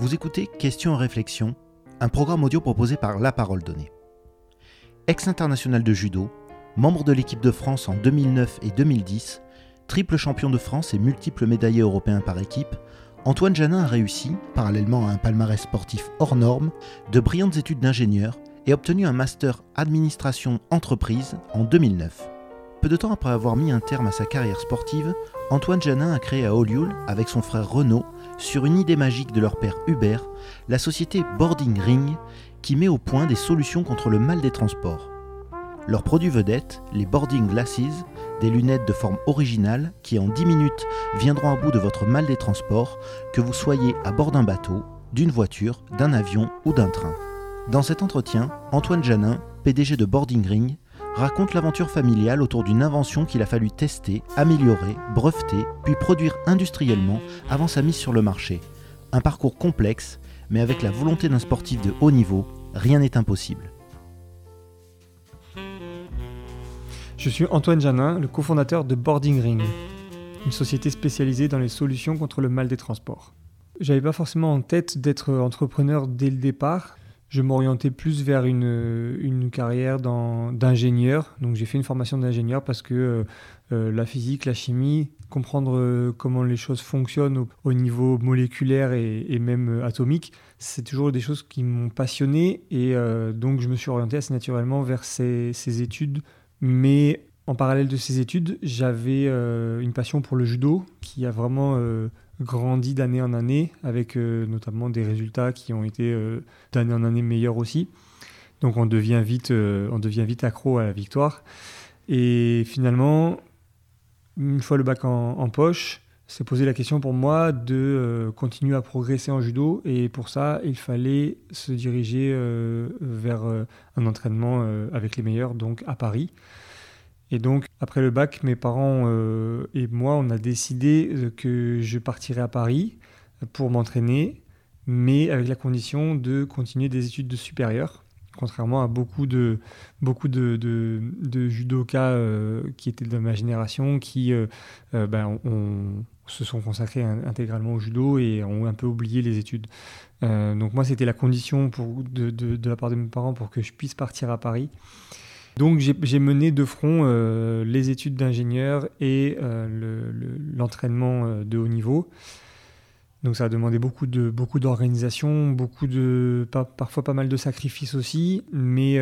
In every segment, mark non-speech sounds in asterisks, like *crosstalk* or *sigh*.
Vous écoutez Questions et réflexions, un programme audio proposé par La Parole Donnée. Ex-international de judo, membre de l'équipe de France en 2009 et 2010, triple champion de France et multiple médaillé européen par équipe, Antoine Janin a réussi, parallèlement à un palmarès sportif hors norme, de brillantes études d'ingénieur et obtenu un master administration entreprise en 2009. Peu de temps après avoir mis un terme à sa carrière sportive, Antoine Janin a créé à Olioul, avec son frère Renaud, sur une idée magique de leur père Hubert, la société Boarding Ring, qui met au point des solutions contre le mal des transports. Leur produit vedette, les Boarding Glasses, des lunettes de forme originale qui en 10 minutes viendront à bout de votre mal des transports, que vous soyez à bord d'un bateau, d'une voiture, d'un avion ou d'un train. Dans cet entretien, Antoine Janin, PDG de Boarding Ring, raconte l'aventure familiale autour d'une invention qu'il a fallu tester, améliorer, breveter, puis produire industriellement avant sa mise sur le marché. Un parcours complexe, mais avec la volonté d'un sportif de haut niveau, rien n'est impossible. Je suis Antoine Janin, le cofondateur de Boarding Ring, une société spécialisée dans les solutions contre le mal des transports. J'avais pas forcément en tête d'être entrepreneur dès le départ, je m'orientais plus vers une, une carrière d'ingénieur. Donc j'ai fait une formation d'ingénieur parce que euh, euh, la physique, la chimie, comprendre euh, comment les choses fonctionnent au, niveau moléculaire et, même atomique, c'est toujours des choses qui m'ont passionné. Et donc je me suis orienté assez naturellement vers ces, ces études. Mais en parallèle de ces études, j'avais une passion pour le judo qui a vraiment grandi d'année en année, avec euh, notamment des résultats qui ont été euh, d'année en année meilleurs aussi. Donc on devient vite, euh, on devient vite accro à la victoire. Et finalement, une fois le bac en, poche, c'est posé la question pour moi de continuer à progresser en judo. Et pour ça, il fallait se diriger vers un entraînement avec les meilleurs, donc à Paris. Et donc, après le bac, mes parents euh, et moi, on a décidé euh, que je partirais à Paris pour m'entraîner, mais avec la condition de continuer des études de supérieures, contrairement à beaucoup de, beaucoup de, judokas euh, qui étaient de ma génération, qui ben, se sont consacrés intégralement au judo et ont un peu oublié les études. donc moi, c'était la condition de, la part de mes parents pour que je puisse partir à Paris. Donc j'ai mené de front euh, les études d'ingénieur et euh, l'entraînement euh, de haut niveau. Donc ça a demandé beaucoup de beaucoup d'organisation, beaucoup de parfois pas mal de sacrifices aussi, mais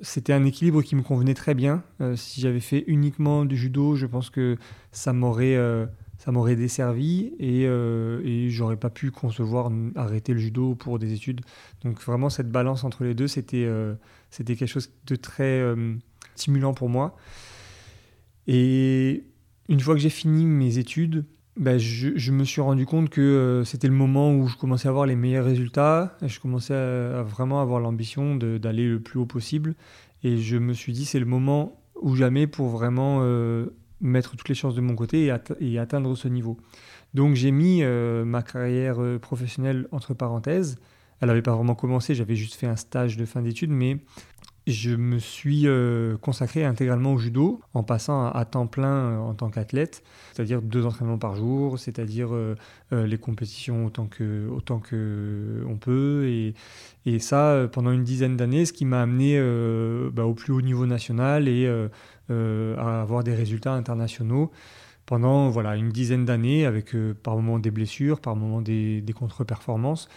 c'était un équilibre qui me convenait très bien. si j'avais fait uniquement du judo, je pense que ça m'aurait ça m'aurait desservi et, et j'aurais pas pu concevoir arrêter le judo pour des études. Donc vraiment cette balance entre les deux, c'était c'était quelque chose de très euh, stimulant pour moi. Et une fois que j'ai fini mes études, ben, je, me suis rendu compte que euh, c'était le moment où je commençais à avoir les meilleurs résultats. Je commençais à, vraiment avoir l'ambition d'aller le plus haut possible. Et je me suis dit, c'est le moment ou jamais pour vraiment euh, mettre toutes les chances de mon côté et atteindre ce niveau. Donc j'ai mis ma carrière professionnelle entre parenthèses elle n'avait pas vraiment commencé, j'avais juste fait un stage de fin d'études, mais je me suis euh, consacré intégralement au judo en passant à, temps plein euh, en tant qu'athlète, c'est-à-dire deux entraînements par jour, c'est-à-dire euh, les compétitions autant que autant que on peut et, ça pendant une dizaine d'années, ce qui m'a amené bah, au plus haut niveau national et à avoir des résultats internationaux pendant voilà une dizaine d'années avec par moments des blessures, par moments des contre-performances.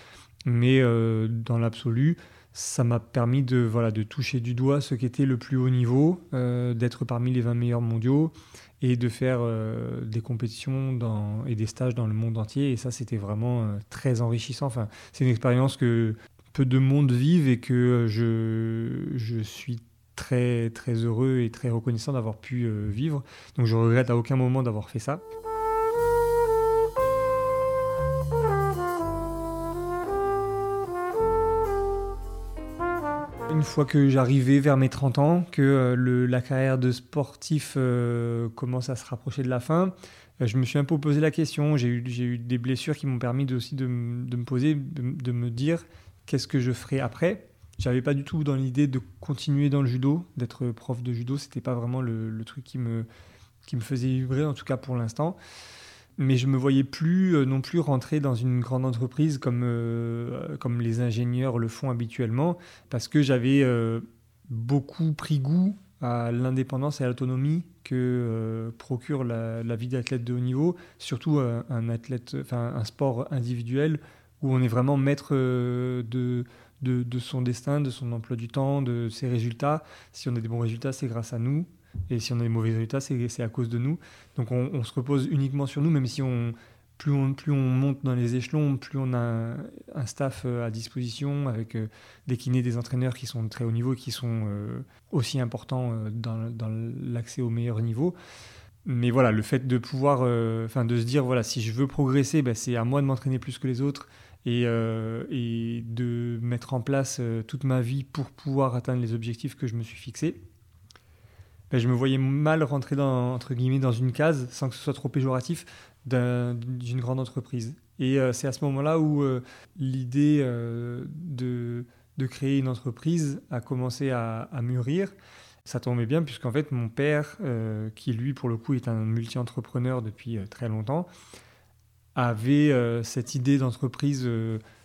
Mais euh, dans l'absolu, ça m'a permis de, voilà, de toucher du doigt ce qui était le plus haut niveau, euh, d'être parmi les 20 meilleurs mondiaux et de faire euh, des compétitions et des stages dans le monde entier. Et ça, c'était vraiment très enrichissant. Enfin, c'est une expérience que peu de monde vivent et que je, je suis très, très heureux et très reconnaissant d'avoir pu vivre. Donc je regrette à aucun moment d'avoir fait ça. Une fois que j'arrivais vers mes 30 ans, que euh, la carrière de sportif euh, commence à se rapprocher de la fin, euh, je me suis un peu posé la question. J'ai eu, des blessures qui m'ont permis aussi de, me poser, de, me dire qu'est-ce que je ferai après. J'avais pas du tout dans l'idée de continuer dans le judo, d'être prof de judo. C'était pas vraiment le, truc qui me, qui me faisait vibrer, en tout cas pour l'instant. Mais je me voyais plus non plus rentrer dans une grande entreprise comme, comme les ingénieurs le font habituellement, parce que j'avais beaucoup pris goût à l'indépendance et à l'autonomie que procure la, vie d'athlète de haut niveau, surtout un, athlète, enfin un sport individuel où on est vraiment maître de, de, son destin, de son emploi du temps, de ses résultats. Si on a des bons résultats, c'est grâce à nous. Et si on a des mauvais résultats, c'est à cause de nous. Donc on, se repose uniquement sur nous, même si on, plus on, monte dans les échelons, plus on a un, staff euh, à disposition avec euh, des kinés, des entraîneurs qui sont très haut niveau, qui sont euh, aussi importants dans, l'accès au meilleur niveau. Mais voilà, le fait de pouvoir, enfin de se dire, voilà, si je veux progresser, ben, c'est à moi de m'entraîner plus que les autres et, et de mettre en place toute ma vie pour pouvoir atteindre les objectifs que je me suis fixés. Ben, je me voyais mal rentrer dans, entre guillemets, dans une case, sans que ce soit trop péjoratif, d'une grande entreprise. Et euh, c'est à ce moment-là où euh, l'idée euh, de, de, créer une entreprise a commencé à, mûrir. Ça tombait bien puisqu'en fait mon père, qui lui pour le coup est un multi-entrepreneur depuis très longtemps, avait cette idée d'entreprise,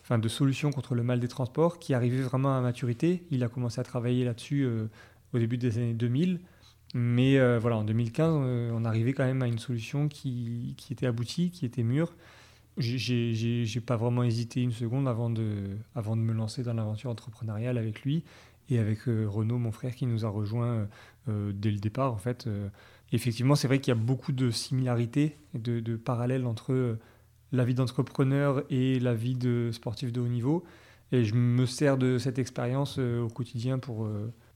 enfin de solution contre le mal des transports qui arrivait vraiment à maturité. Il a commencé à travailler là-dessus au début des années 2000. Mais euh, voilà, en 2015, euh, on arrivait quand même à une solution qui, était aboutie, qui était mûre. J'ai pas vraiment hésité une seconde avant de, me lancer dans l'aventure entrepreneuriale avec lui et avec euh, Renaud, mon frère, qui nous a rejoint dès le départ. En fait, effectivement, c'est vrai qu'il y a beaucoup de similarités, de, de parallèles entre la vie d'entrepreneur et la vie de sportif de haut niveau. Et je me sers de cette expérience au quotidien pour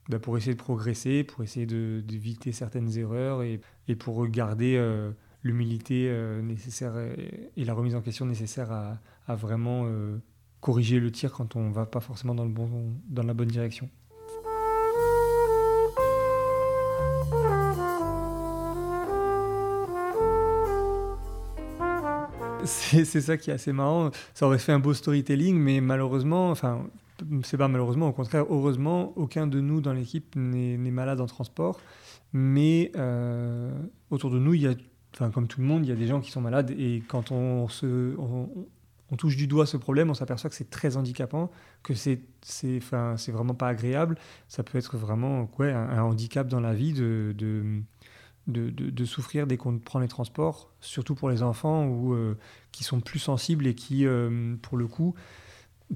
bah, pour essayer de progresser, pour essayer d'éviter certaines erreurs et, et pour garder euh, l'humilité euh, nécessaire et, la remise en question nécessaire à, vraiment euh, corriger le tir quand on ne va pas forcément dans, le bon, dans la bonne direction. C'est ça qui est assez marrant. Ça aurait fait un beau storytelling, mais malheureusement, enfin, c'est pas malheureusement, au contraire, heureusement, aucun de nous dans l'équipe n'est malade en transport. Mais euh, autour de nous, il y a, enfin, comme tout le monde, il y a des gens qui sont malades. Et quand on, se, on, touche du doigt ce problème, on s'aperçoit que c'est très handicapant, que c'est enfin, vraiment pas agréable. Ça peut être vraiment ouais, un, handicap dans la vie de, de, de, de, souffrir dès qu'on prend les transports, surtout pour les enfants ou, euh, qui sont plus sensibles et qui, euh, pour le coup,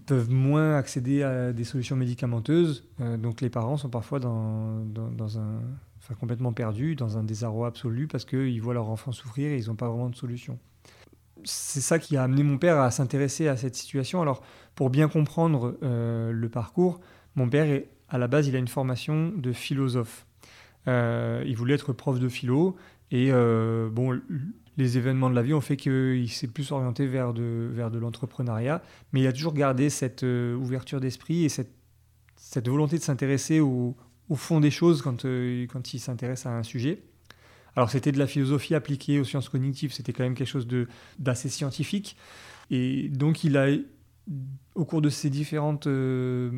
peuvent moins accéder à des solutions médicamenteuses. Euh, donc les parents sont parfois dans, un, enfin, complètement perdus, dans un désarroi absolu parce qu'ils voient leur enfant souffrir et ils n'ont pas vraiment de solution. C'est ça qui a amené mon père à s'intéresser à cette situation. Alors pour bien comprendre euh, le parcours, mon père, à la base, il a une formation de philosophe. Euh, il voulait être prof de philo et bon, les événements de la vie ont fait qu'il s'est plus orienté vers de, vers de l'entrepreneuriat, mais il a toujours gardé cette euh, ouverture d'esprit et cette, cette volonté de s'intéresser au, au, fond des choses quand, euh, quand il s'intéresse à un sujet. Alors c'était de la philosophie appliquée aux sciences cognitives, c'était quand même quelque chose d'assez scientifique. Et donc il a, au cours de ses différentes euh,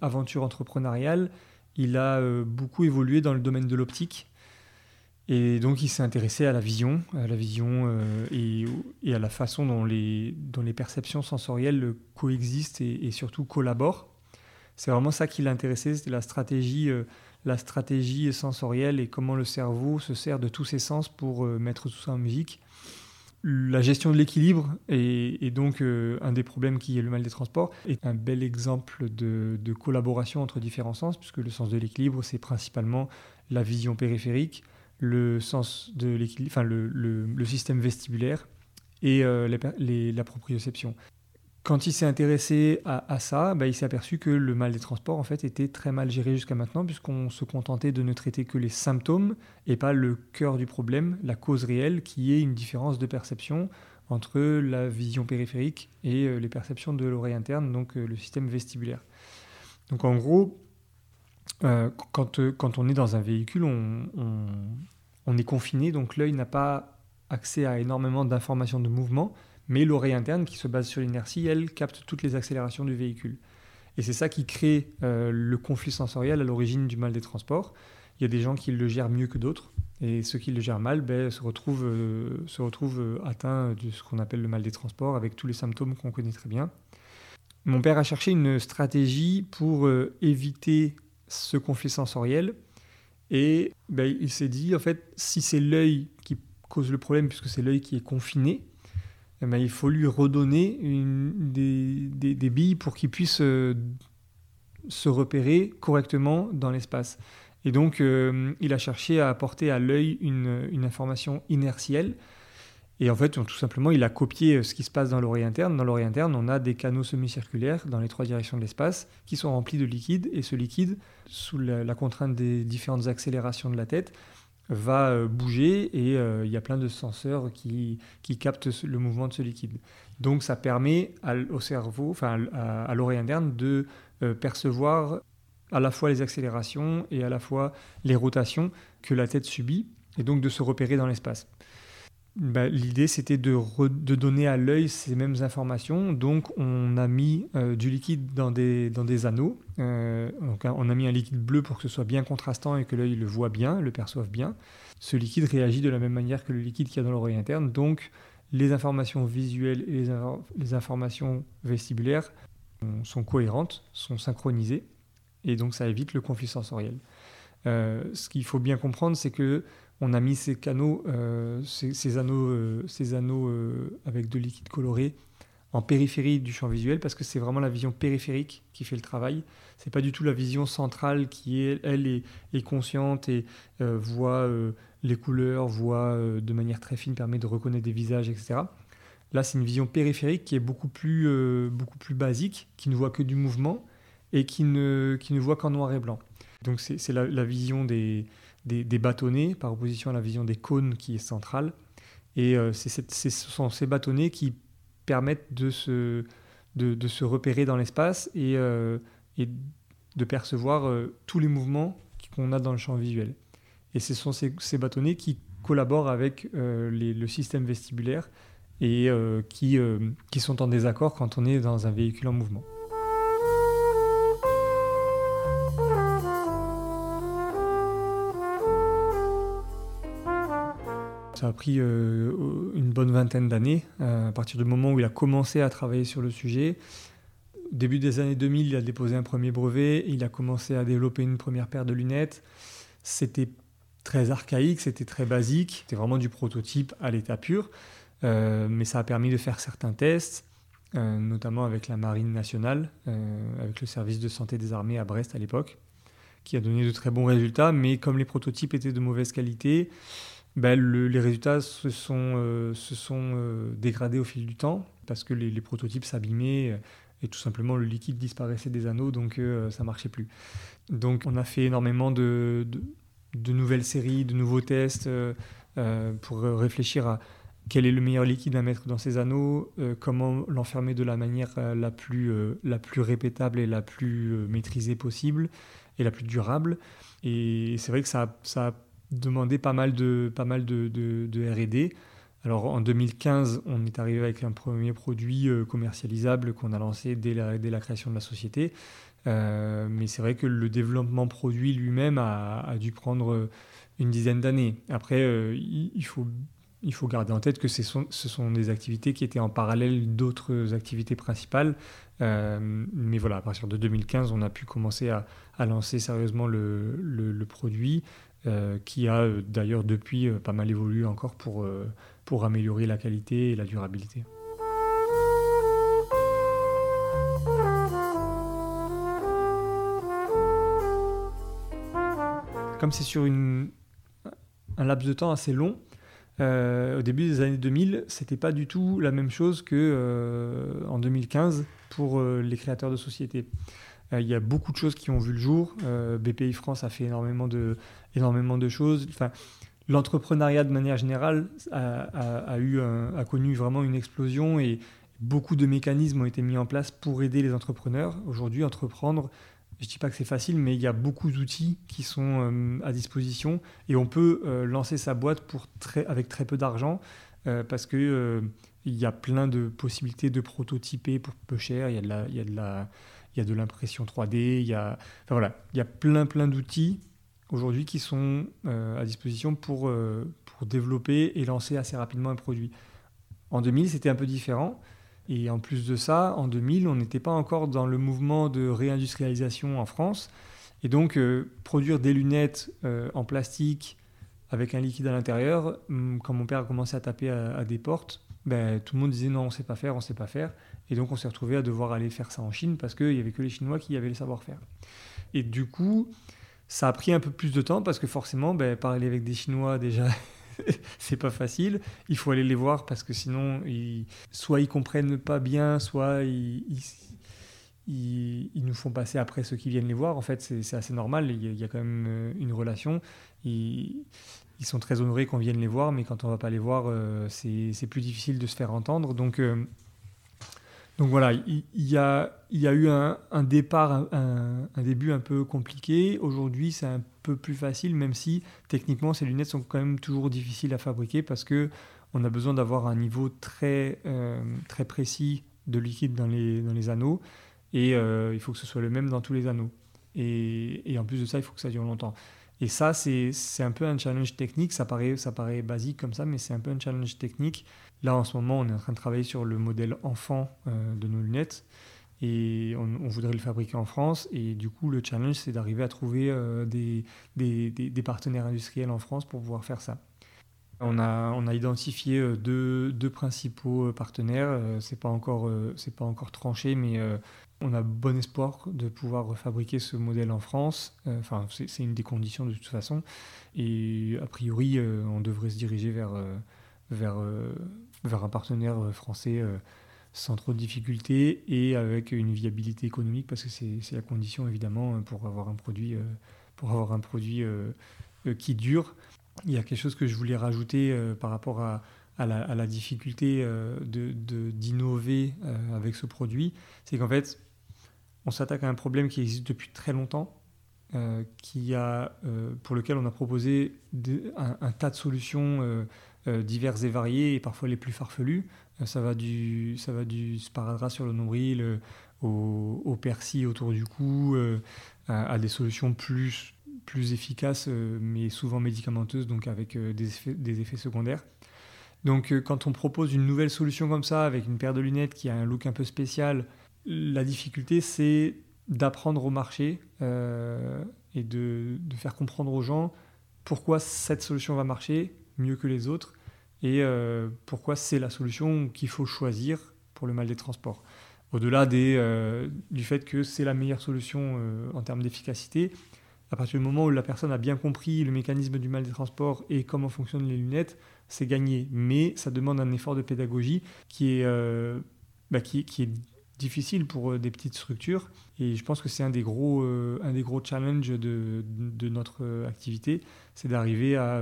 aventures entrepreneuriales, il a beaucoup évolué dans le domaine de l'optique. Et donc il s'est intéressé à la vision, à la vision euh, et, à la façon dont les, perceptions sensorielles coexistent et, surtout collaborent. C'est vraiment ça qui l'a intéressé, c'était la stratégie, euh, la stratégie sensorielle et comment le cerveau se sert de tous ses sens pour euh, mettre tout ça en musique. La gestion de l'équilibre est, donc un des problèmes qui est le mal des transports, est un bel exemple de collaboration entre différents sens, puisque le sens de l'équilibre, c'est principalement la vision périphérique, le sens de l'équilibre, enfin le, le, système vestibulaire et euh, la proprioception. Quand il s'est intéressé à, ça, bah, il s'est aperçu que le mal des transports en fait était très mal géré jusqu'à maintenant puisqu'on se contentait de ne traiter que les symptômes et pas le cœur du problème, la cause réelle qui est une différence de perception entre la vision périphérique et euh, les perceptions de l'oreille interne, donc euh, le système vestibulaire. Donc en gros, euh, quand, euh, quand, on est dans un véhicule, on, on, est confiné, donc l'œil n'a pas accès à énormément d'informations de mouvement, mais l'oreille interne, qui se base sur l'inertie, elle capte toutes les accélérations du véhicule. Et c'est ça qui crée euh, le conflit sensoriel à l'origine du mal des transports. il y a des gens qui le gèrent mieux que d'autres. Et ceux qui le gèrent mal ben, se retrouvent, se retrouvent atteints de ce qu'on appelle le mal des transports, avec tous les symptômes qu'on connaît très bien. Mon père a cherché une stratégie pour éviter ce conflit sensoriel. Et ben, il s'est dit, en fait, si c'est l'œil qui cause le problème, puisque c'est l'œil qui est confiné, eh ben, il faut lui redonner des, billes pour qu'il puisse euh, se repérer correctement dans l'espace. Et donc, euh, il a cherché à apporter à l'œil une, information inertielle. Et en fait, tout simplement, il a copié euh, ce qui se passe dans l'oreille interne. Dans l'oreille interne, on a des canaux semi-circulaires dans les trois directions de l'espace qui sont remplis de liquide. Et ce liquide, sous la contrainte des différentes accélérations de la tête, va euh, bouger et euh, il y a plein de senseurs qui, qui, captent le mouvement de ce liquide. Donc ça permet au cerveau, enfin à, l'oreille interne, de percevoir à la fois les accélérations et à la fois les rotations que la tête subit et donc de se repérer dans l'espace. Bah, l'idée, c'était de, donner à l'œil ces mêmes informations. Donc, on a mis euh, du liquide dans des, anneaux. Euh, on a mis un liquide bleu pour que ce soit bien contrastant et que l'œil le voit bien, le perçoive bien. Ce liquide réagit de la même manière que le liquide qu'il y a dans l'oreille interne. Donc, les informations visuelles et les, les informations vestibulaires sont cohérentes, sont synchronisées. Et donc, ça évite le conflit sensoriel. Euh, ce qu'il faut bien comprendre, c'est que on a mis ces canaux, euh, ces, anneaux, euh, ces anneaux euh, avec de liquide coloré en périphérie du champ visuel parce que c'est vraiment la vision périphérique qui fait le travail. C'est pas du tout la vision centrale qui est elle est, consciente et voit les couleurs, voit de manière très fine, permet de reconnaître des visages, etc. Là, c'est une vision périphérique qui est beaucoup plus, beaucoup plus basique, qui ne voit que du mouvement et qui ne, qui ne voit qu'en noir et blanc. Donc c'est la, vision des, des, bâtonnets par opposition à la vision des cônes qui est centrale. Et euh, ce sont ces bâtonnets qui permettent de se, de, se repérer dans l'espace et, euh, de percevoir euh, tous les mouvements qu'on a dans le champ visuel. Et ce sont ces, bâtonnets qui collaborent avec le système vestibulaire et qui, qui sont en désaccord quand on est dans un véhicule en mouvement. Ça a pris euh, une bonne vingtaine d'années, euh, à partir du moment où il a commencé à travailler sur le sujet. Début des années 2000, il a déposé un premier brevet, il a commencé à développer une première paire de lunettes. C'était très archaïque, c'était très basique, c'était vraiment du prototype à l'état pur, euh, mais ça a permis de faire certains tests, notamment avec la Marine nationale, avec le service de santé des armées à Brest à l'époque, qui a donné de très bons résultats, mais comme les prototypes étaient de mauvaise qualité, ben, les résultats se sont, euh, euh, dégradés au fil du temps parce que les, prototypes s'abîmaient euh, et tout simplement le liquide disparaissait des anneaux donc ça marchait plus. Donc on a fait énormément de, nouvelles séries, de nouveaux tests pour réfléchir à quel est le meilleur liquide à mettre dans ces anneaux, comment l'enfermer de la manière la, plus, la plus répétable et la plus maîtrisée possible et la plus durable. Et c'est vrai que ça, ça a demandé pas mal de, pas mal de, de, RD. Alors en 2015, on est arrivé avec un premier produit euh, commercialisable qu'on a lancé dès la, dès la, création de la société. Euh, mais c'est vrai que le développement produit lui-même a, a, dû prendre une dizaine d'années. Après, euh, il, faut, il faut garder en tête que ce sont, ce sont des activités qui étaient en parallèle d'autres activités principales. mais voilà, à partir de 2015, on a pu commencer à, à lancer sérieusement le, le produit. Euh, qui a euh, d'ailleurs depuis euh, pas mal évolué encore pour, pour améliorer la qualité et la durabilité. Comme c'est sur une, un laps de temps assez long, au début des années 2000, c'était pas du tout la même chose que en 2015 pour les créateurs de sociétés. Euh, il y a beaucoup de choses qui ont vu le jour. Euh, BPI France a fait énormément de, énormément de choses. Enfin, L'entrepreneuriat de manière générale a, eu a connu vraiment une explosion et beaucoup de mécanismes ont été mis en place pour aider les entrepreneurs. Aujourd'hui, entreprendre, je ne dis pas que c'est facile, mais il y a beaucoup d'outils qui sont euh, à disposition et on peut lancer sa boîte pour très, avec très peu d'argent parce que il y a plein de possibilités de prototyper pour peu cher. Il y a de la, il y a de la il y a de l'impression 3D, il y a, enfin voilà, il y a plein plein d'outils aujourd'hui qui sont à disposition pour, pour développer et lancer assez rapidement un produit. En 2000, c'était un peu différent. Et en plus de ça, en 2000, on n'était pas encore dans le mouvement de réindustrialisation en France. Et donc, produire des lunettes en plastique avec un liquide à l'intérieur, hum, quand mon père a commencé à taper à, des portes, ben, tout le monde disait non, on ne sait pas faire, on ne sait pas faire. Et donc on s'est retrouvé à devoir aller faire ça en Chine parce qu'il n'y avait que les Chinois qui avaient le savoir-faire. Et du coup, ça a pris un peu plus de temps parce que forcément, ben, parler avec des Chinois déjà, *laughs* c'est pas facile. Il faut aller les voir parce que sinon, soit ils comprennent pas bien, soit ils, nous font passer après ceux qui viennent les voir. En fait, c'est assez normal. Il y, a, quand même euh, une relation. Ils, sont très honorés qu'on vienne les voir, mais quand on va pas les voir, euh, c'est plus difficile de se faire entendre. Donc, euh, donc voilà, il, y, a, eu un, départ, un, début un peu compliqué. Aujourd'hui, c'est un peu plus facile, même si techniquement, ces lunettes sont quand même toujours difficiles à fabriquer parce que on a besoin d'avoir un niveau très, euh, très précis de liquide dans les, dans les anneaux et il faut que ce soit le même dans tous les anneaux. Et en plus de ça, il faut que ça dure longtemps. Et ça, c'est un peu un challenge technique. Ça paraît, ça paraît basique comme ça, mais c'est un peu un challenge technique. Là, en ce moment, on est en train de travailler sur le modèle enfant euh, de nos lunettes. Et on, voudrait le fabriquer en France. Et du coup, le challenge, c'est d'arriver à trouver euh, des, des, des, partenaires industriels en France pour pouvoir faire ça. On a, identifié euh, deux, principaux partenaires. C'est pas pas encore tranché, mais on a bon espoir de pouvoir fabriquer ce modèle en France. Euh, enfin, c'est une des conditions de toute façon. Et a priori, euh, on devrait se diriger vers, euh, un partenaire français sans trop de difficultés et avec une viabilité économique parce que c'est la condition évidemment pour avoir un produit qui dure. Il y a quelque chose que je voulais rajouter par rapport à, la, difficulté d'innover de, avec ce produit, c'est qu'en fait, on s'attaque à un problème qui existe depuis très longtemps, euh, qui a, euh, pour lequel on a proposé un, tas de solutions euh, diverses et variées, et parfois les plus farfelues. ça, va du, ça va du sparadrap sur le nombril au, au persil autour du cou, à, des solutions plus, plus efficaces, mais souvent médicamenteuses, donc avec des, effets, des effets secondaires. Donc quand on propose une nouvelle solution comme ça, avec une paire de lunettes qui a un look un peu spécial, la difficulté, c'est d'apprendre au marché euh, et de, faire comprendre aux gens pourquoi cette solution va marcher mieux que les autres et euh, pourquoi c'est la solution qu'il faut choisir pour le mal des transports. Au-delà euh, du fait que c'est la meilleure solution en termes d'efficacité, à partir du moment où la personne a bien compris le mécanisme du mal des transports et comment fonctionnent les lunettes, c'est gagné. Mais ça demande un effort de pédagogie qui est, bah, qui, est difficile pour euh, des petites structures. Et je pense que c'est un des gros, euh, un des gros challenges de, de notre euh, activité, c'est d'arriver à,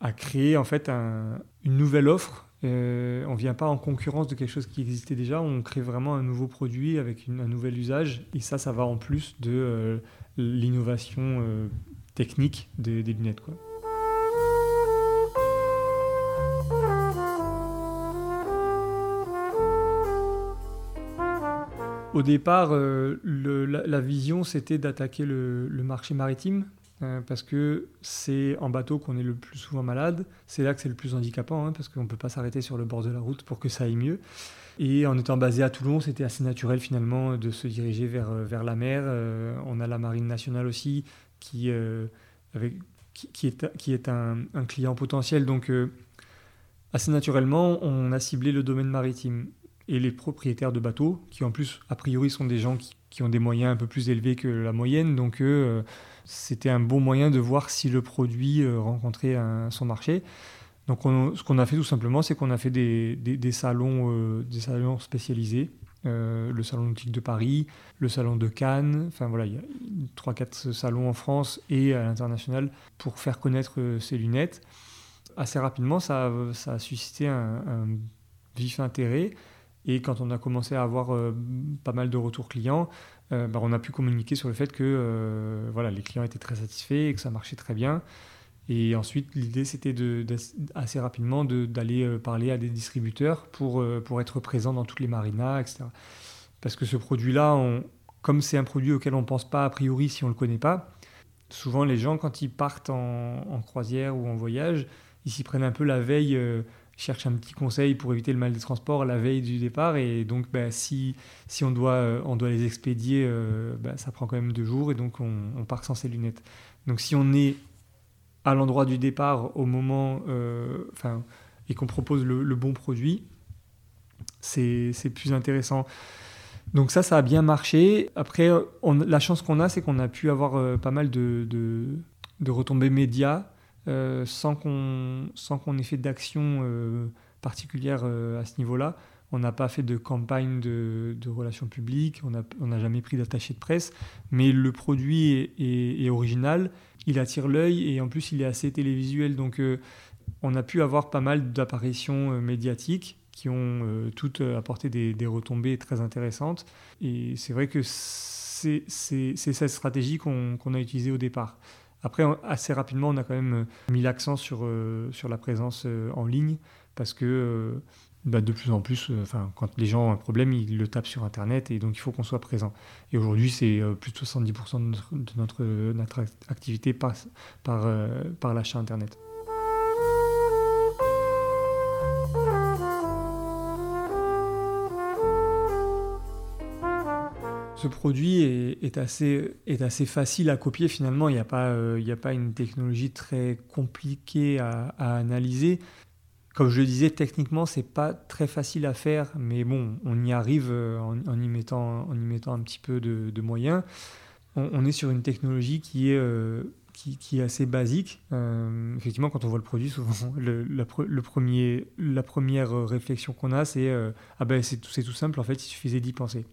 à, créer en fait un, une nouvelle offre. On ne vient pas en concurrence de quelque chose qui existait déjà, on crée vraiment un nouveau produit avec un nouvel usage. Et ça, ça va en plus de l'innovation technique des, lunettes. Au départ, euh, la, vision, c'était d'attaquer le, marché maritime, euh, parce que c'est en bateau qu'on est le plus souvent malade. C'est là que c'est le plus handicapant, hein, parce qu'on ne peut pas s'arrêter sur le bord de la route pour que ça aille mieux. Et en étant basé à Toulon, c'était assez naturel finalement de se diriger vers, euh, vers la mer. on a la Marine nationale aussi, qui, qui, est, qui est un, client potentiel. Donc, assez naturellement, on a ciblé le domaine maritime et les propriétaires de bateaux, qui en plus, a priori, sont des gens qui, ont des moyens un peu plus élevés que la moyenne. Donc, euh, c'était un bon moyen de voir si le produit euh, rencontrait son marché. Donc, ce qu'on a fait tout simplement, c'est qu'on a fait des, salons, euh, des salons spécialisés. le salon nautique de Paris, le salon de Cannes, enfin voilà, il y a 3-4 salons en France et à l'international pour faire connaître ces lunettes. Assez rapidement, ça a, ça a suscité un, un vif intérêt. Et quand on a commencé à avoir euh, pas mal de retours clients, euh, bah, on a pu communiquer sur le fait que euh, voilà, les clients étaient très satisfaits et que ça marchait très bien. Et ensuite, l'idée, c'était de, assez rapidement d'aller parler à des distributeurs pour, pour être présent dans toutes les marinas, etc. Parce que ce produit-là, comme c'est un produit auquel on ne pense pas a priori si on ne le connaît pas, souvent les gens, quand ils partent en, croisière ou en voyage, ils s'y prennent un peu la veille, euh, cherchent un petit conseil pour éviter le mal des transports la veille du départ. Et donc, bah, si, si on, doit, euh, on doit les expédier, bah, ça prend quand même deux jours et donc on, part sans ses lunettes. Donc, si on est à l'endroit du départ au moment, enfin, et qu'on propose le, bon produit, c'est plus intéressant. Donc ça, ça a bien marché. Après, la chance qu'on a, c'est qu'on a pu avoir euh, pas mal de, de, retombées médias euh, sans qu'on ait fait d'action euh, particulière à ce niveau-là. On n'a pas fait de campagne de, relations publiques, on n'a jamais pris d'attaché de presse, mais le produit est, original, il attire l'œil et en plus il est assez télévisuel. Donc on a pu avoir pas mal d'apparitions médiatiques qui ont euh, toutes euh, apporté des, retombées très intéressantes. Et c'est vrai que c'est cette stratégie qu'on a utilisée au départ. Après, assez rapidement, on a quand même euh, mis l'accent sur, sur la présence en ligne parce que bah, de plus en plus, quand les gens ont un problème, ils le tapent sur Internet et donc il faut qu'on soit présent. Et aujourd'hui, c'est plus de 70% de notre, de notre, activité passe par, par l'achat Internet. Ce produit est, assez, facile à copier finalement. Il n'y a, pas, euh, a pas une technologie très compliquée à, analyser. Comme je le disais, techniquement, c'est pas très facile à faire, mais bon, on y arrive euh, en, y, mettant, un petit peu de, moyens. On, est sur une technologie qui est, euh, assez basique. effectivement, quand on voit le produit, souvent, *laughs* la première réflexion qu'on a, c'est Ah ben, c'est tout, tout simple, en fait, il suffisait d'y penser.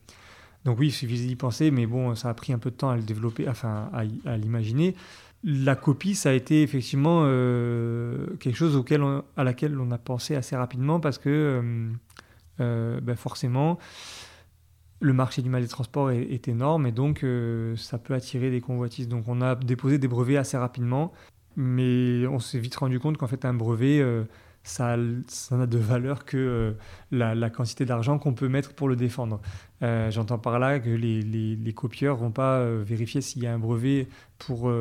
Donc oui, il suffisait d'y penser, mais bon, ça a pris un peu de temps à le développer, enfin à, l'imaginer. La copie, ça a été effectivement euh, quelque chose à laquelle on a pensé assez rapidement parce que euh, euh, ben forcément, le marché du mal des transports est, énorme et donc ça peut attirer des convoitises. Donc on a déposé des brevets assez rapidement, mais on s'est vite rendu compte qu'en fait un brevet ça, n'a de valeur que euh, la, quantité d'argent qu'on peut mettre pour le défendre. Euh, j'entends par là que les, les, copieurs vont pas euh, vérifier s'il y a un brevet pour,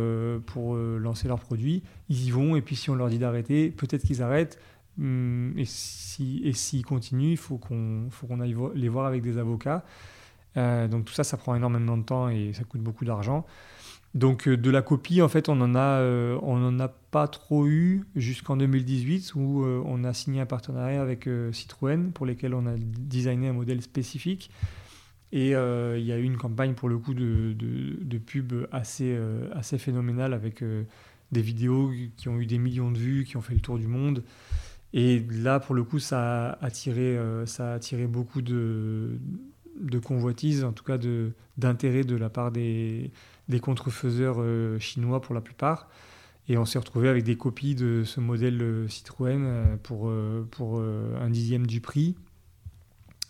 pour lancer leur produit. Ils y vont et puis si on leur dit d'arrêter, peut-être qu'ils arrêtent. Hum, et s'ils et s'ils continuent, il faut qu'on qu'on aille les voir avec des avocats. donc tout ça, ça prend énormément de temps et ça coûte beaucoup d'argent. Donc euh, de la copie, en fait, on en a, euh, n'en a pas trop eu jusqu'en 2018 où euh, on a signé un partenariat avec Citroën pour lesquels on a designé un modèle spécifique. Et il y a eu une campagne pour le coup de, de, pub assez, assez phénoménale avec des vidéos qui ont eu des millions de vues, qui ont fait le tour du monde. Et là, pour le coup, ça a attiré, ça a attiré beaucoup de, de convoitises, en tout cas d'intérêt de, la part des, des contrefaiseurs euh, chinois pour la plupart. Et on s'est retrouvé avec des copies de ce modèle euh, Citroën euh, pour, pour un dixième du prix.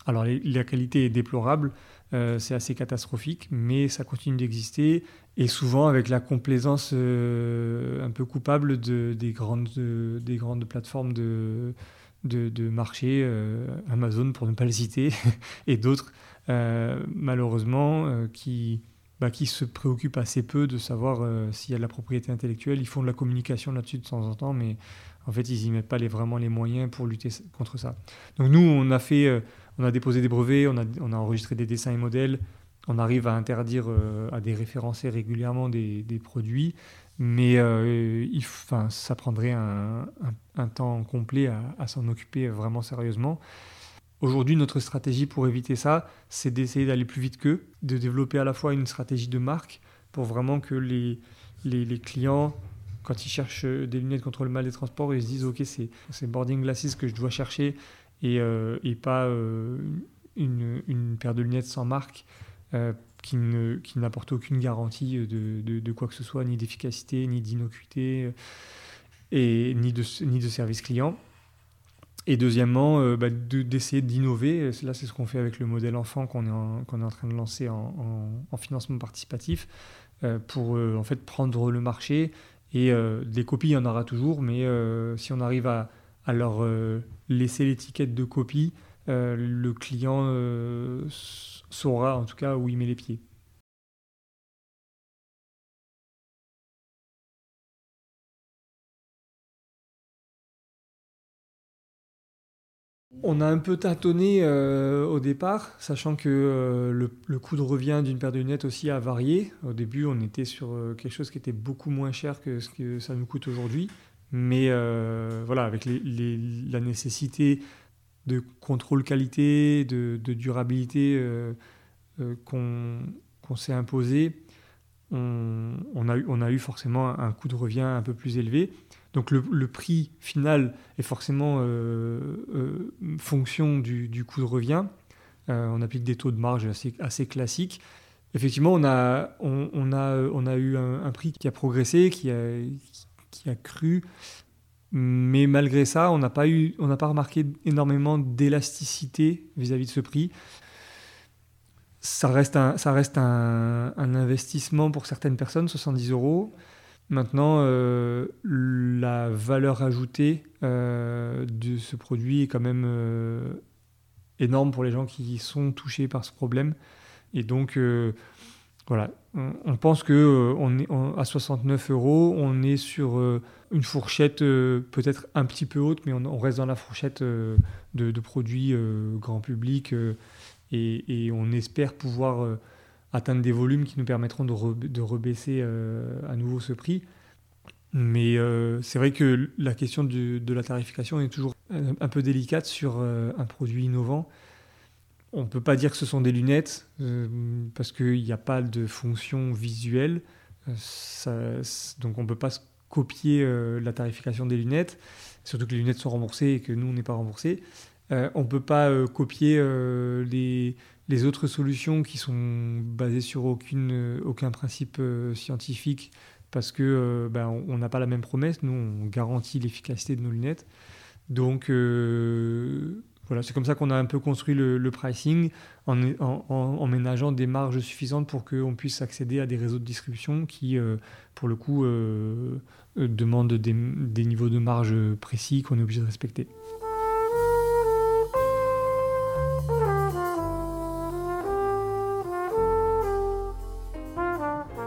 Alors la qualité est déplorable, c'est assez catastrophique, mais ça continue d'exister. Et souvent avec la complaisance un peu coupable de, des, grandes, des grandes plateformes de, de marché, Amazon pour ne pas le citer, *laughs* et d'autres, malheureusement, qui, bah, qui se préoccupent assez peu de savoir euh, s'il y a de la propriété intellectuelle. Ils font de la communication là-dessus de temps en temps, mais en fait, ils n'y mettent pas vraiment les moyens pour lutter contre ça. Donc nous, on a, fait, euh, on a déposé des brevets, on a, enregistré des dessins et modèles, on arrive à interdire, euh, à déréférencer régulièrement des, produits, mais il, ça prendrait un, temps complet à s'en occuper vraiment sérieusement. Aujourd'hui, notre stratégie pour éviter ça, c'est d'essayer d'aller plus vite qu'eux, de développer à la fois une stratégie de marque pour vraiment que les, les, clients, quand ils cherchent des lunettes contre le mal des transports, ils se disent Ok, c'est boarding glasses que je dois chercher et, euh, et pas euh, une, une, paire de lunettes sans marque euh, qui n'apporte aucune garantie de, de, de, quoi que ce soit, ni d'efficacité, ni d'innocuité, et ni de, ni de service client. Et deuxièmement, euh, bah, d'essayer d'innover. Là, c'est ce qu'on fait avec le modèle enfant qu'on est, en, est en train de lancer en, financement participatif euh, pour euh, en fait prendre le marché. Et des copies, il y en aura toujours, mais si on arrive à leur laisser l'étiquette de copie, le client saura en tout cas où il met les pieds. On a un peu tâtonné au départ, sachant que le, coût de revient d'une paire de lunettes aussi a varié. Au début, on était sur quelque chose qui était beaucoup moins cher que ce que ça nous coûte aujourd'hui. Mais voilà, avec la nécessité de contrôle qualité, de, durabilité qu'on s'est imposé, on, a, on, a, eu forcément un coût de revient un peu plus élevé. Donc le, prix final est forcément euh, euh, fonction du, coût de revient. Euh, on applique des taux de marge assez, classiques. Effectivement, on a, a, eu un, prix qui a progressé, qui a, cru. Mais malgré ça, on n'a pas, remarqué énormément d'élasticité vis-à-vis de ce prix ça reste un, investissement pour certaines personnes, 70 euros. Maintenant, euh, la valeur ajoutée euh, de ce produit est quand même euh, énorme pour les gens qui sont touchés par ce problème. Et donc, voilà, on, pense que on est à 69 euros, on est sur une fourchette peut-être un petit peu haute, mais on, reste dans la fourchette de, produits grand public et, on espère pouvoir atteindre des volumes qui nous permettront de, rebaisser euh, à nouveau ce prix. Mais euh, c'est vrai que la question de, la tarification est toujours un, peu délicate sur un produit innovant. On ne peut pas dire que ce sont des lunettes parce qu'il n'y a pas de fonction visuelle. donc on ne peut pas copier la tarification des lunettes, surtout que les lunettes sont remboursées et que nous, on n'est pas remboursés. Euh, on ne peut pas euh, copier euh, les, les, autres solutions qui sont basées sur aucune, aucun principe scientifique parce que ben, on n'a pas la même promesse. Nous, on garantit l'efficacité de nos lunettes. Donc, voilà, c'est comme ça qu'on a un peu construit le, pricing en, ménageant des marges suffisantes pour qu'on puisse accéder à des réseaux de distribution qui, pour le coup, demandent des niveaux de marge précis qu'on est obligé de respecter.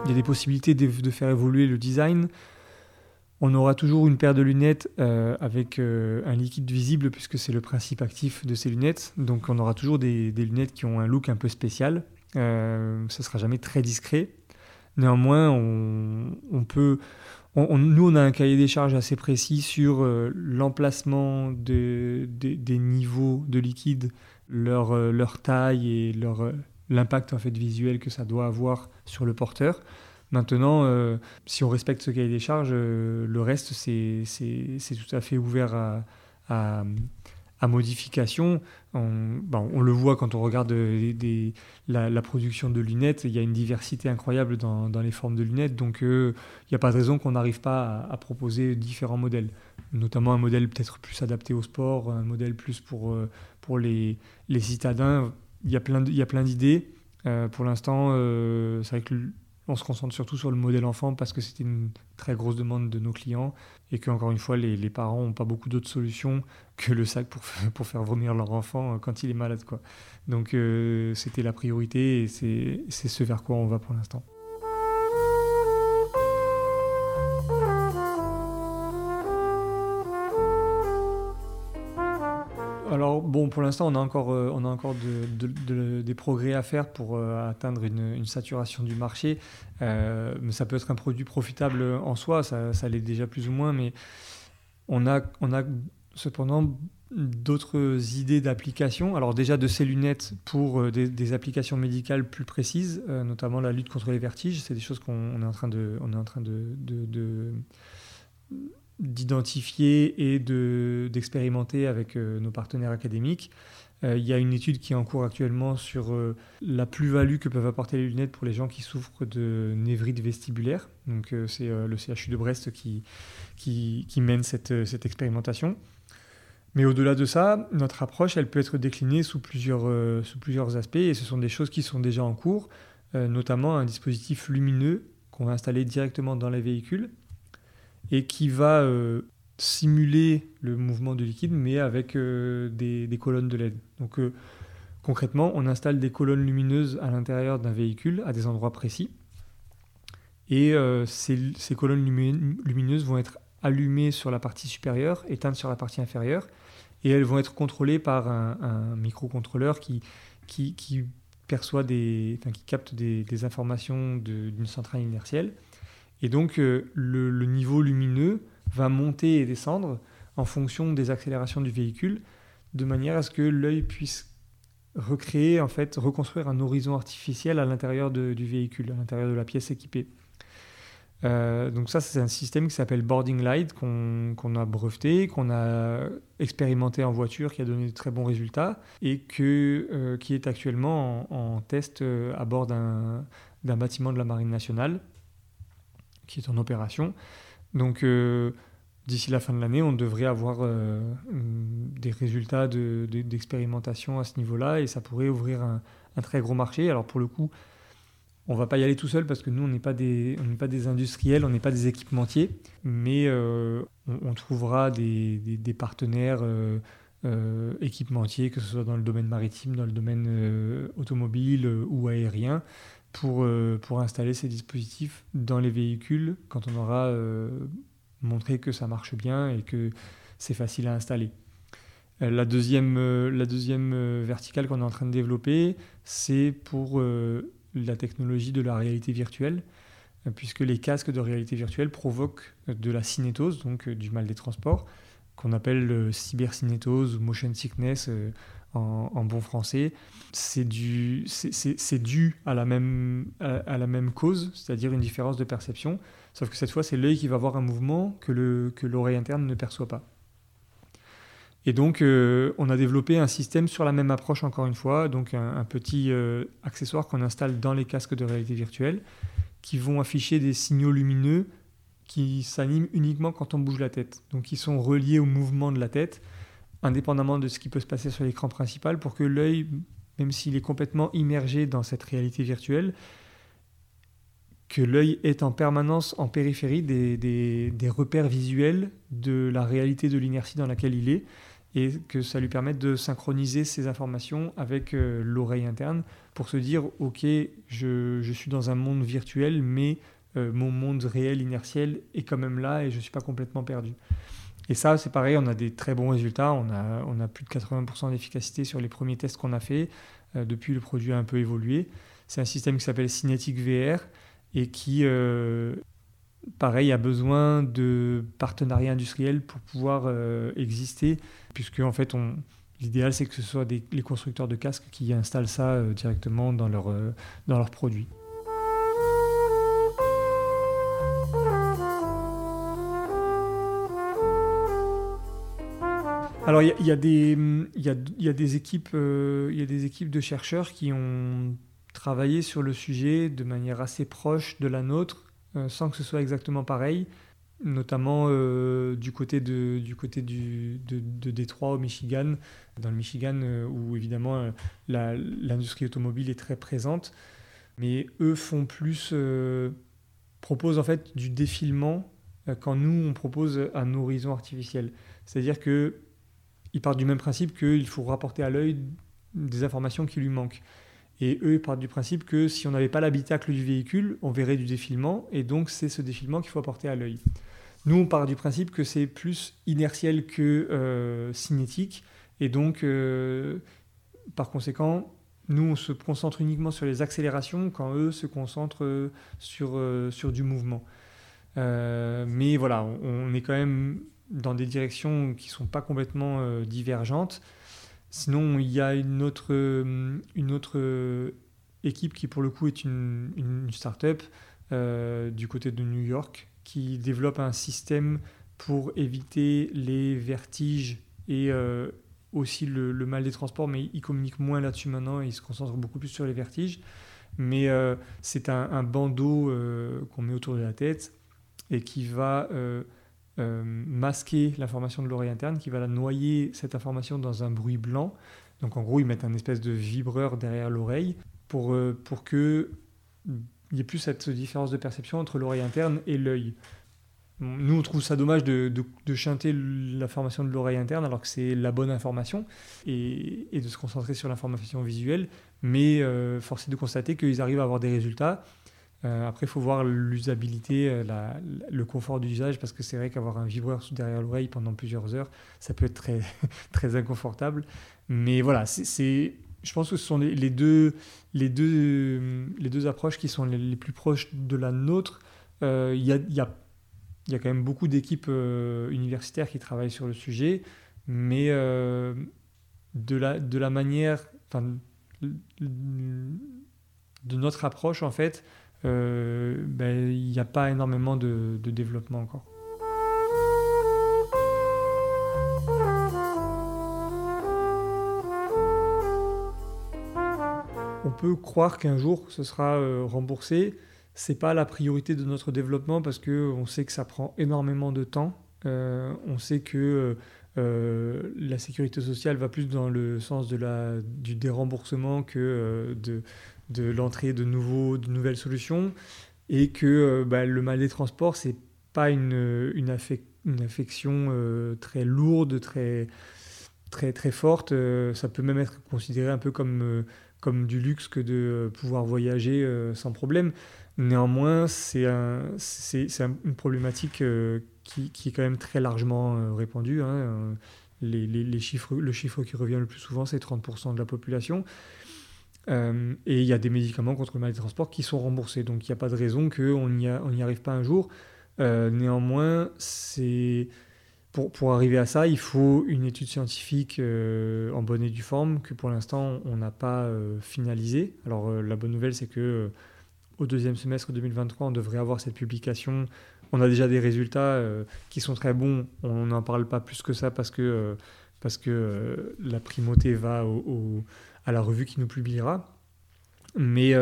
Il y a des possibilités de, faire évoluer le design. On aura toujours une paire de lunettes euh, avec euh, un liquide visible puisque c'est le principe actif de ces lunettes. Donc on aura toujours des, lunettes qui ont un look un peu spécial. Euh, ça ne sera jamais très discret. Néanmoins, on, peut... nous, on a un cahier des charges assez précis sur l'emplacement des niveaux de liquide, leur, taille et leur l'impact en fait visuel que ça doit avoir sur le porteur. Maintenant, euh, si on respecte ce cahier des charges, euh, le reste, c'est tout à fait ouvert à, à, modification. On, on, le voit quand on regarde des, la, production de lunettes, il y a une diversité incroyable dans, dans les formes de lunettes, donc euh, il n'y a pas de raison qu'on n'arrive pas à, proposer différents modèles, notamment un modèle peut-être plus adapté au sport, un modèle plus pour, pour les, les citadins il y a plein d'idées. Euh, pour l'instant, euh, c'est vrai que on se concentre surtout sur le modèle enfant parce que c'était une très grosse demande de nos clients et que encore une fois les, parents n'ont pas beaucoup d'autres solutions que le sac pour, *laughs* pour faire vomir leur enfant euh, quand il est malade quoi. Donc c'était la priorité et c'est ce vers quoi on va pour l'instant. Bon, pour l'instant, on a encore, euh, on a encore des progrès à faire pour euh, atteindre une, saturation du marché. Euh, ça peut être un produit profitable en soi, ça, l'est déjà plus ou moins, mais on a, on a cependant d'autres idées d'application. Alors déjà de ces lunettes pour des, applications médicales plus précises, notamment la lutte contre les vertiges. C'est des choses qu'on est en train de, on est en train de d'identifier et d'expérimenter avec euh, nos partenaires académiques. Euh, il y a une étude qui est en cours actuellement sur euh, la plus-value que peuvent apporter les lunettes pour les gens qui souffrent de névrite vestibulaire. C'est le CHU de Brest qui, qui, qui mène cette, cette, expérimentation. Mais au-delà de ça, notre approche, elle peut être déclinée sous plusieurs, sous plusieurs aspects et ce sont des choses qui sont déjà en cours, notamment un dispositif lumineux qu'on va installer directement dans les véhicules et qui va euh, simuler le mouvement de liquide, mais avec euh, des, colonnes de LED. Donc euh, concrètement, on installe des colonnes lumineuses à l'intérieur d'un véhicule à des endroits précis. Et ces, colonnes lumineuses vont être allumées sur la partie supérieure, éteintes sur la partie inférieure. et elles vont être contrôlées par un, microcontrôleur qui, perçoit des, qui capte des, informations d'une centrale inertielle. Et donc euh, le, niveau lumineux va monter et descendre en fonction des accélérations du véhicule, de manière à ce que l'œil puisse recréer, en fait, reconstruire un horizon artificiel à l'intérieur du véhicule, à l'intérieur de la pièce équipée. Euh, donc ça, c'est un système qui s'appelle Boarding Light qu'on a breveté, qu'on a expérimenté en voiture, qui a donné de très bons résultats et que, euh, qui est actuellement en, test euh, à bord d'un bâtiment de la Marine nationale qui est en opération. Donc d'ici la fin de l'année, on devrait avoir des résultats d'expérimentation à ce niveau-là et ça pourrait ouvrir un, très gros marché. Alors pour le coup, on va pas y aller tout seul parce que nous, on n'est pas, des, des industriels, on n'est pas des équipementiers, mais euh, on, trouvera des, partenaires euh, euh, équipementiers, que ce soit dans le domaine maritime, dans le domaine automobile ou aérien, pour, pour installer ces dispositifs dans les véhicules quand on aura montré que ça marche bien et que c'est facile à installer. La deuxième, la deuxième verticale qu'on est en train de développer, c'est pour la technologie de la réalité virtuelle, euh, puisque les casques de réalité virtuelle provoquent de la cinétose, donc euh, du mal des transports, qu'on appelle cybercinétose ou motion sickness en, bon français. C'est dû, à, la même, cause, c'est-à-dire une différence de perception, sauf que cette fois, c'est l'œil qui va voir un mouvement que l'oreille interne ne perçoit pas. Et donc, euh, on a développé un système sur la même approche, encore une fois, donc un, petit euh, accessoire qu'on installe dans les casques de réalité virtuelle, qui vont afficher des signaux lumineux qui s'animent uniquement quand on bouge la tête. Donc, ils sont reliés au mouvement de la tête, indépendamment de ce qui peut se passer sur l'écran principal, pour que l'œil, même s'il est complètement immergé dans cette réalité virtuelle, que l'œil est en permanence en périphérie des, des repères visuels de la réalité de l'inertie dans laquelle il est et que ça lui permette de synchroniser ces informations avec euh, l'oreille interne pour se dire ok je, je, suis dans un monde virtuel mais euh, mon monde réel inertiel est quand même là et je ne suis pas complètement perdu. Et ça c'est pareil, on a des très bons résultats, on a, plus de 80% d'efficacité sur les premiers tests qu'on a fait, euh, depuis le produit a un peu évolué. C'est un système qui s'appelle Cinetic VR et qui pareil, a besoin de partenariats industriels pour pouvoir euh, exister, puisque en fait, l'idéal c'est que ce soit les constructeurs de casques qui installent ça euh, directement euh, dans leurs produits. Alors il y, a, des, y, y a des équipes, il y a des équipes de chercheurs qui ont travaillé sur le sujet de manière assez proche de la nôtre euh, sans que ce soit exactement pareil, notamment euh, du côté, de, du côté du, de, Détroit au Michigan, dans le Michigan euh, où évidemment l'industrie automobile est très présente, mais eux font plus, proposent en fait du défilement quand nous on propose un horizon artificiel. C'est-à-dire que ils partent du même principe qu'il faut rapporter à l'œil des informations qui lui manquent. Et eux, ils partent du principe que si on n'avait pas l'habitacle du véhicule, on verrait du défilement, et donc c'est ce défilement qu'il faut apporter à l'œil. Nous, on part du principe que c'est plus inertiel que euh, cinétique, et donc, euh, par conséquent, nous, on se concentre uniquement sur les accélérations, quand eux se concentrent euh, sur, sur du mouvement. mais voilà, on, est quand même dans des directions qui ne sont pas complètement divergentes. Sinon, il y a une autre, euh, une autre euh, équipe qui, pour le coup, est une, une start-up euh, du côté de New York qui développe un système pour éviter les vertiges et aussi le, mal des transports, mais il communique moins là-dessus maintenant et il se concentre beaucoup plus sur les vertiges. Mais c'est un, bandeau qu'on met autour de la tête et qui va euh, masquer l'information de l'oreille interne, qui va la noyer cette information dans un bruit blanc. Donc en gros, ils mettent un espèce de vibreur derrière l'oreille pour, euh, pour qu'il n'y ait plus cette différence de perception entre l'oreille interne et l'œil. Nous, on trouve ça dommage de, de, chanter l'information de l'oreille interne alors que c'est la bonne information et, et, de se concentrer sur l'information visuelle. Mais euh, force est de constater qu'ils arrivent à avoir des résultats après, il faut voir l'usabilité, le confort d'usage, parce que c'est vrai qu'avoir un vibreur sous derrière l'oreille pendant plusieurs heures, ça peut être très, *laughs* très inconfortable. Mais voilà, c'est, je pense que ce sont les, deux, les, deux, les deux approches qui sont les, plus proches de la nôtre. Il y, a, y, a, y, a, quand même beaucoup d'équipes universitaires qui travaillent sur le sujet, mais de la, de la manière, de notre approche, en fait, euh, il n'y a pas énormément de, développement encore. On peut croire qu'un jour ce sera euh, remboursé. C'est pas la priorité de notre développement parce que on sait que ça prend énormément de temps. Euh, on sait que euh, la sécurité sociale va plus dans le sens de la, du déremboursement que euh, de, de l'entrée de, nouveaux, de nouvelles solutions et que euh, bah, le mal des transports, c'est pas une, une, une affection très lourde, très, très, très forte. ça peut même être considéré un peu comme, comme du luxe que de pouvoir voyager sans problème. Néanmoins, c'est un, une problématique qui, est quand même très largement euh, répandu. Hein, euh, les, chiffres, le chiffre qui revient le plus souvent, c'est 30% de la population. Euh, et il y a des médicaments contre le mal des transports qui sont remboursés. Donc il n'y a pas de raison qu'on n'y arrive pas un jour. néanmoins, c'est pour, arriver à ça, il faut une étude scientifique en bonne et due forme que pour l'instant on n'a pas finalisée. Alors la bonne nouvelle, c'est que au deuxième semestre 2023, on devrait avoir cette publication on a déjà des résultats euh, qui sont très bons. On n'en parle pas plus que ça parce que, euh, parce que euh, la primauté va à la revue qui nous publiera. Mais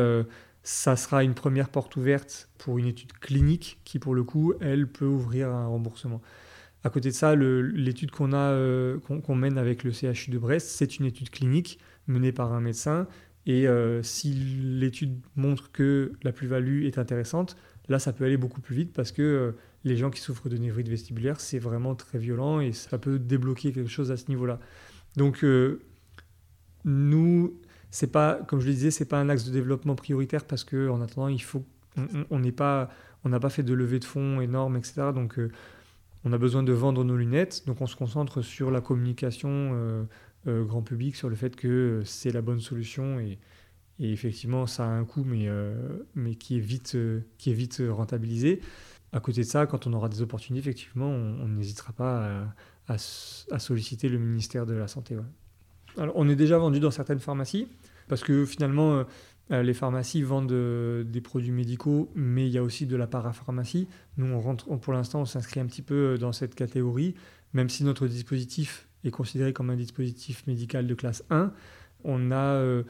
ça sera une première porte ouverte pour une étude clinique qui, pour le coup, elle peut ouvrir un remboursement. À côté de ça, l'étude qu'on a, qu'on mène avec le CHU de Brest, c'est une étude clinique menée par un médecin. Et si l'étude montre que la plus-value est intéressante, Là, ça peut aller beaucoup plus vite parce que euh, les gens qui souffrent de névrite vestibulaire, c'est vraiment très violent et ça peut débloquer quelque chose à ce niveau-là. Donc, euh, nous, c'est pas, comme je le disais, c'est pas un axe de développement prioritaire parce que en attendant, il faut, on n'est pas, on n'a pas fait de levée de fonds énorme, etc. Donc, euh, on a besoin de vendre nos lunettes. Donc, on se concentre sur la communication grand public, sur le fait que c'est la bonne solution et effectivement, ça a un coût, mais, euh, mais qui, est vite, euh, qui rentabilisé. À côté de ça, quand on aura des opportunités, effectivement, on n'hésitera pas à, solliciter le ministère de la Santé. On est déjà vendu dans certaines pharmacies, parce que finalement, euh, les pharmacies vendent des produits médicaux, mais il y a aussi de la parapharmacie. Nous, pour l'instant, on s'inscrit un petit peu dans cette catégorie, même si notre dispositif est considéré comme un dispositif médical de classe 1. On a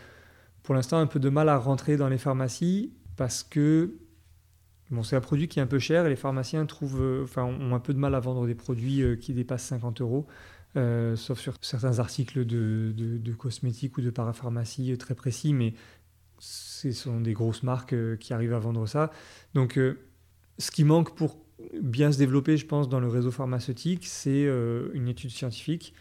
pour l'instant un peu de mal à rentrer dans les pharmacies parce que bon, c'est un produit qui est un peu cher et les pharmaciens trouvent, euh, enfin, ont un peu de mal à vendre des produits euh, qui dépassent 50 euros. Euh, sauf sur certains articles de, cosmétiques ou de parapharmacie très précis, mais ce sont des grosses marques qui arrivent à vendre ça. Donc, ce qui manque pour bien se développer, je pense, dans le réseau pharmaceutique, c'est une étude scientifique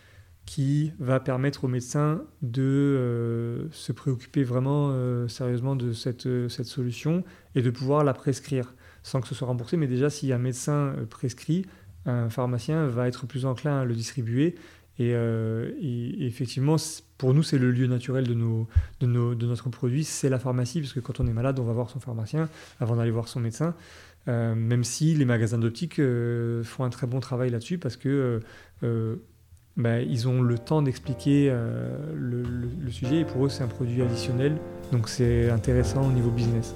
qui va permettre aux médecins de euh, se préoccuper vraiment euh, sérieusement de cette, euh, cette, solution et de pouvoir la prescrire sans que ce soit remboursé. Mais déjà, si un médecin prescrit, un pharmacien va être plus enclin à le distribuer. Et, et effectivement, pour nous, c'est le lieu naturel de, notre produit, c'est la pharmacie, parce que quand on est malade, on va voir son pharmacien avant d'aller voir son médecin. même si les magasins d'optique font un très bon travail là-dessus, parce que bah, ils ont le temps d'expliquer euh, le, sujet et pour eux c'est un produit additionnel, donc c'est intéressant au niveau business.